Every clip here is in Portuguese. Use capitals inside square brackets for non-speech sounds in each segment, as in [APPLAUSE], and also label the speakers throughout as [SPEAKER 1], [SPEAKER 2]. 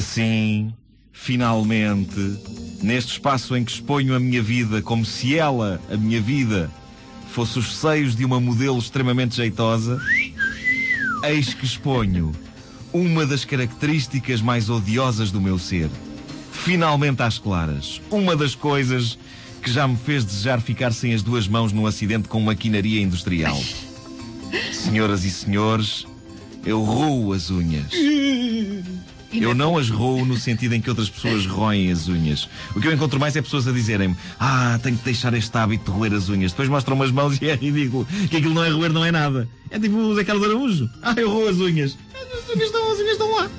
[SPEAKER 1] Assim, finalmente, neste espaço em que exponho a minha vida como se ela, a minha vida, fosse os seios de uma modelo extremamente jeitosa, eis que exponho uma das características mais odiosas do meu ser. Finalmente às claras, uma das coisas que já me fez desejar ficar sem as duas mãos num acidente com maquinaria industrial. [LAUGHS] Senhoras e senhores, eu roo as unhas. Eu não as roo no sentido em que outras pessoas roem as unhas. O que eu encontro mais é pessoas a dizerem-me Ah, tenho que deixar este hábito de roer as unhas. Depois mostram umas mãos e é ridículo. Que aquilo não é roer, não é nada. É tipo o Zé Carlos Araújo. Ah, eu roo as unhas. As unhas estão, as unhas estão lá.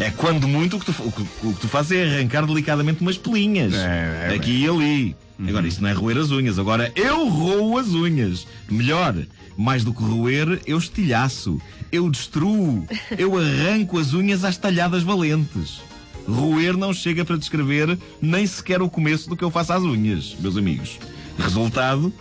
[SPEAKER 1] É quando muito o que tu, o que, o que tu fazes é arrancar delicadamente umas pelinhas.
[SPEAKER 2] É, é,
[SPEAKER 1] aqui e ali. Agora, isso não é roer as unhas. Agora, eu roo as unhas. Melhor, mais do que roer, eu estilhaço. Eu destruo. [LAUGHS] Eu arranco as unhas às talhadas valentes. Roer não chega para descrever nem sequer o começo do que eu faço às unhas, meus amigos. Resultado,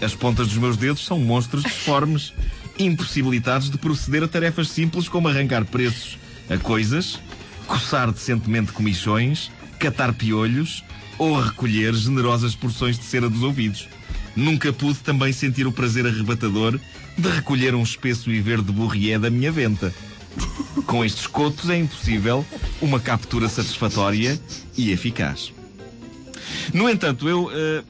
[SPEAKER 1] as pontas dos meus dedos são monstros disformes, impossibilitados de proceder a tarefas simples como arrancar preços a coisas, coçar decentemente comichões, catar piolhos ou recolher generosas porções de cera dos ouvidos. Nunca pude também sentir o prazer arrebatador de recolher um espesso e verde burrié da minha venta. Com estes cotos é impossível uma captura satisfatória e eficaz. No entanto, eu uh,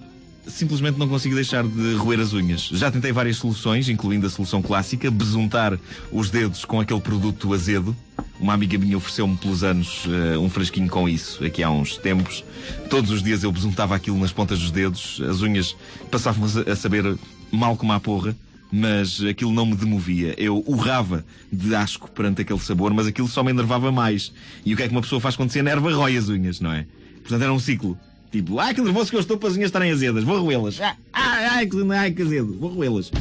[SPEAKER 1] simplesmente não consigo deixar de roer as unhas. Já tentei várias soluções, incluindo a solução clássica, besuntar os dedos com aquele produto azedo. Uma amiga minha ofereceu-me pelos anos uh, um frasquinho com isso, aqui há uns tempos. Todos os dias eu besuntava aquilo nas pontas dos dedos, as unhas passavam a saber mal como a porra mas aquilo não me demovia. Eu urrava de asco perante aquele sabor, mas aquilo só me enervava mais. E o que é que uma pessoa faz quando se enerva? Rói as unhas, não é? Portanto, era um ciclo. Tipo, ai que nervoso que eu estou para as unhas estarem azedas, vou roê-las. Ai, ai, que, ai, que azedo, vou roê-las.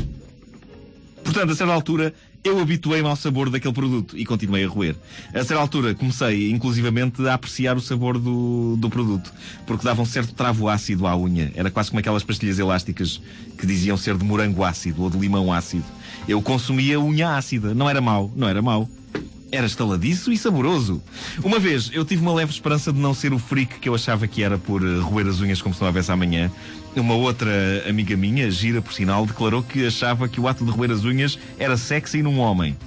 [SPEAKER 1] Portanto, a certa altura, eu habituei-me ao sabor daquele produto e continuei a roer. A certa altura comecei, inclusivamente, a apreciar o sabor do, do produto, porque dava um certo travo ácido à unha. Era quase como aquelas pastilhas elásticas que diziam ser de morango ácido ou de limão ácido. Eu consumia unha ácida. Não era mau, não era mau. Era estaladiço e saboroso. Uma vez eu tive uma leve esperança de não ser o freak que eu achava que era por eh, roer as unhas como se não houvesse amanhã. Uma outra amiga minha, gira por sinal, declarou que achava que o ato de roer as unhas era sexy num homem.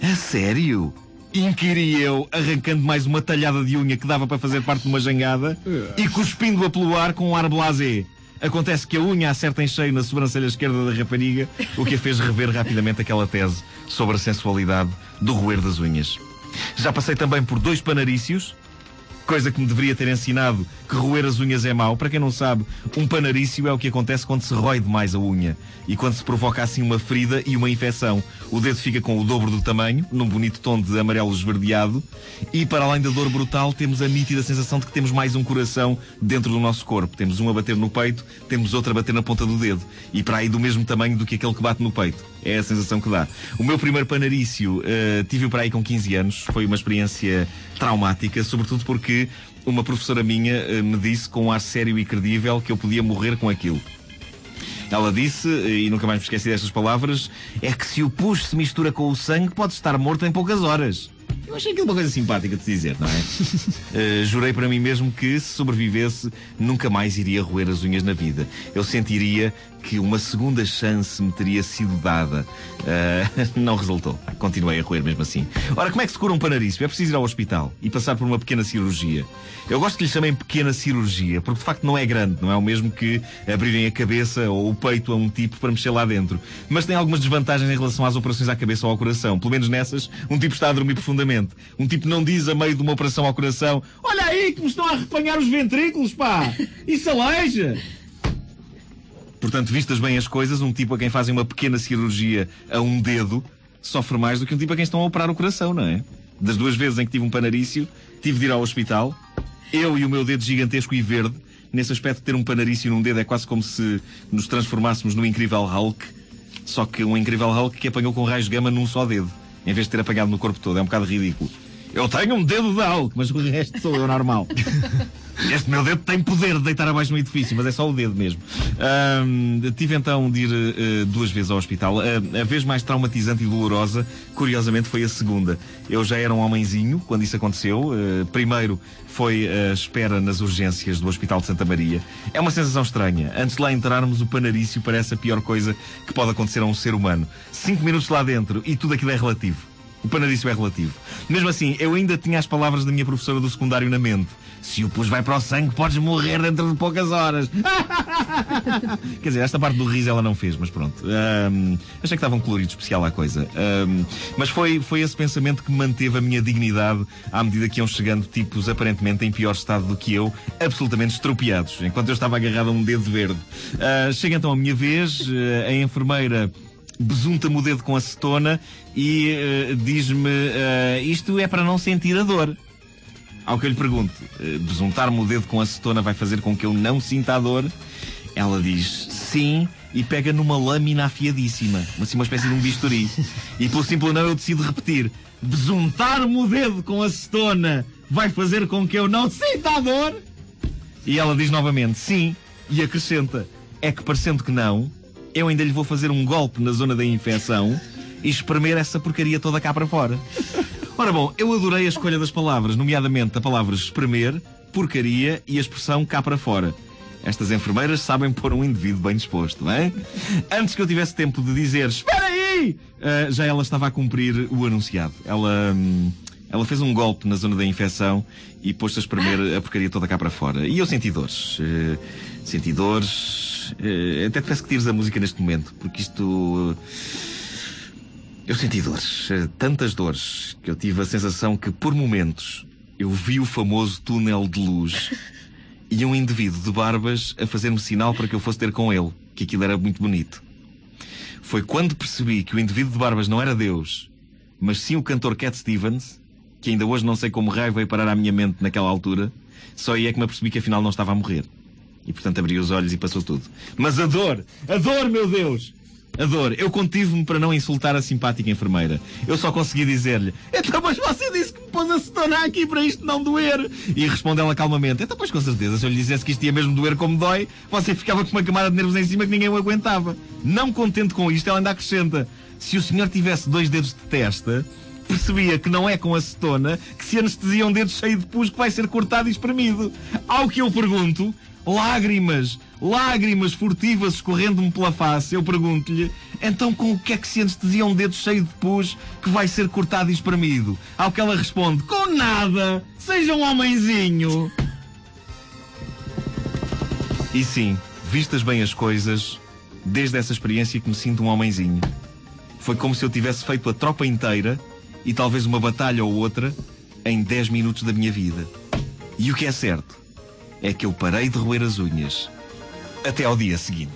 [SPEAKER 1] A sério? Inquiri eu, arrancando mais uma talhada de unha que dava para fazer parte de uma jangada e cuspindo-a pelo ar com um ar blasé. Acontece que a unha acerta em cheio na sobrancelha esquerda da rapariga, o que a fez rever rapidamente aquela tese sobre a sensualidade do roer das unhas. Já passei também por dois panarícios, coisa que me deveria ter ensinado que roer as unhas é mau. Para quem não sabe, um panarício é o que acontece quando se rói demais a unha e quando se provoca assim uma ferida e uma infecção. O dedo fica com o dobro do tamanho, num bonito tom de amarelo esverdeado, e para além da dor brutal, temos a nítida sensação de que temos mais um coração dentro do nosso corpo. Temos um a bater no peito, temos outro a bater na ponta do dedo, e para aí do mesmo tamanho do que aquele que bate no peito. É a sensação que dá. O meu primeiro panarício uh, tive-o para aí com 15 anos, foi uma experiência traumática, sobretudo porque uma professora minha uh, me disse com um ar sério e credível que eu podia morrer com aquilo. Ela disse, e nunca mais me esqueci destas palavras, é que se o pus se mistura com o sangue, pode estar morto em poucas horas. Eu achei aquilo uma coisa simpática de dizer, não é? uh, [LAUGHS] jurei para mim mesmo que, se sobrevivesse, nunca mais iria roer as unhas na vida. Eu sentiria que uma segunda chance me teria sido dada. Uh, [LAUGHS] não resultou. Continuei a roer mesmo assim. Ora, como é que se cura um panarício? É preciso ir ao hospital e passar por uma pequena cirurgia. Eu gosto que lhe chamem pequena cirurgia, porque de facto não é grande, não é o mesmo que abrirem a cabeça ou o peito a um tipo para mexer lá dentro. Mas tem algumas desvantagens em relação às operações à cabeça ou ao coração. Pelo menos nessas, um tipo está a dormir profundamente. Um tipo não diz a meio de uma operação ao coração: Olha aí que me estão a arrepanhar os ventrículos, pá! Isso aleija! Portanto, vistas bem as coisas, um tipo a quem fazem uma pequena cirurgia a um dedo sofre mais do que um tipo a quem estão a operar o coração, não é? Das duas vezes em que tive um panarício, tive de ir ao hospital, eu e o meu dedo gigantesco e verde. Nesse aspecto, ter um panarício num dedo é quase como se nos transformássemos no incrível Hulk, só que um incrível Hulk que apanhou com raios de gama num só dedo, em vez de ter apagado no corpo todo. É um bocado ridículo. Eu tenho um dedo de Hulk, mas o resto sou eu normal. [LAUGHS] Este meu dedo tem poder de deitar abaixo no edifício, mas é só o dedo mesmo. Tive então de ir eh, duas vezes ao hospital. A, a vez mais traumatizante e dolorosa, curiosamente, foi a segunda. Eu já era um homenzinho quando isso aconteceu. Eh, primeiro foi a espera nas urgências do Hospital de Santa Maria. É uma sensação estranha. Antes de lá entrarmos, o panarício parece a pior coisa que pode acontecer a um ser humano. Cinco minutos lá dentro e tudo aquilo é relativo. O panadício é relativo. Mesmo assim, eu ainda tinha as palavras da minha professora do secundário na mente. Se o pus vai para o sangue, podes morrer dentro de poucas horas. [LAUGHS] Quer dizer, esta parte do riso ela não fez, mas pronto. Um, achei que estava um colorido especial à coisa. Um, mas foi, foi esse pensamento que manteve a minha dignidade à medida que iam chegando tipos aparentemente em pior estado do que eu, absolutamente estropiados, enquanto eu estava agarrado a um dedo verde. Uh, chega então a minha vez, uh, a enfermeira besunta-me o dedo com acetona e uh, diz-me: uh, Isto é para não sentir a dor. Ao que eu lhe pergunto: uh, Besuntar-me o dedo com acetona vai fazer com que eu não sinta a dor? Ela diz: Sim, e pega numa lâmina afiadíssima, assim uma espécie de um bisturi. E pelo simples não eu decido repetir: Besuntar-me o dedo com acetona vai fazer com que eu não sinta a dor? E ela diz novamente: Sim, e acrescenta: É que parecendo que não, eu ainda lhe vou fazer um golpe na zona da infecção e espremer essa porcaria toda cá para fora. Ora bom, eu adorei a escolha das palavras, nomeadamente a palavra espremer, porcaria e a expressão cá para fora. Estas enfermeiras sabem pôr um indivíduo bem disposto, não é? Antes que eu tivesse tempo de dizer espera aí, uh, já ela estava a cumprir o anunciado. Ela. Hum, ela fez um golpe na zona da infecção e pôs-se a espremer a porcaria toda cá para fora. E eu senti dores. Uh, senti dores. Uh, até te peço que tires a música neste momento, porque isto. Uh, eu senti dores. tantas dores que eu tive a sensação que, por momentos, eu vi o famoso túnel de luz e um indivíduo de barbas a fazer-me sinal para que eu fosse ter com ele, que aquilo era muito bonito. Foi quando percebi que o indivíduo de barbas não era Deus, mas sim o cantor Cat Stevens que ainda hoje não sei como raio veio parar à minha mente naquela altura, só aí é que me apercebi que afinal não estava a morrer. E portanto abri os olhos e passou tudo. Mas a dor, a dor, meu Deus! A dor. Eu contive-me para não insultar a simpática enfermeira. Eu só consegui dizer-lhe: Então, mas você disse que me pôs a cetona aqui para isto não doer. E responde ela calmamente: Então, pois com certeza, se eu lhe dissesse que isto ia mesmo doer como dói, você ficava com uma camada de nervos em cima que ninguém o aguentava. Não contente com isto, ela ainda acrescenta: Se o senhor tivesse dois dedos de testa, percebia que não é com acetona que se anestesia um dedo cheio de pus que vai ser cortado e espremido. Ao que eu pergunto, lágrimas, lágrimas furtivas escorrendo-me pela face, eu pergunto-lhe, então com o que é que se anestesia um dedo cheio de pus que vai ser cortado e espremido? Ao que ela responde, com nada, seja um homenzinho. E sim, vistas bem as coisas, desde essa experiência que me sinto um homenzinho. Foi como se eu tivesse feito a tropa inteira e talvez uma batalha ou outra em 10 minutos da minha vida. E o que é certo é que eu parei de roer as unhas até ao dia seguinte.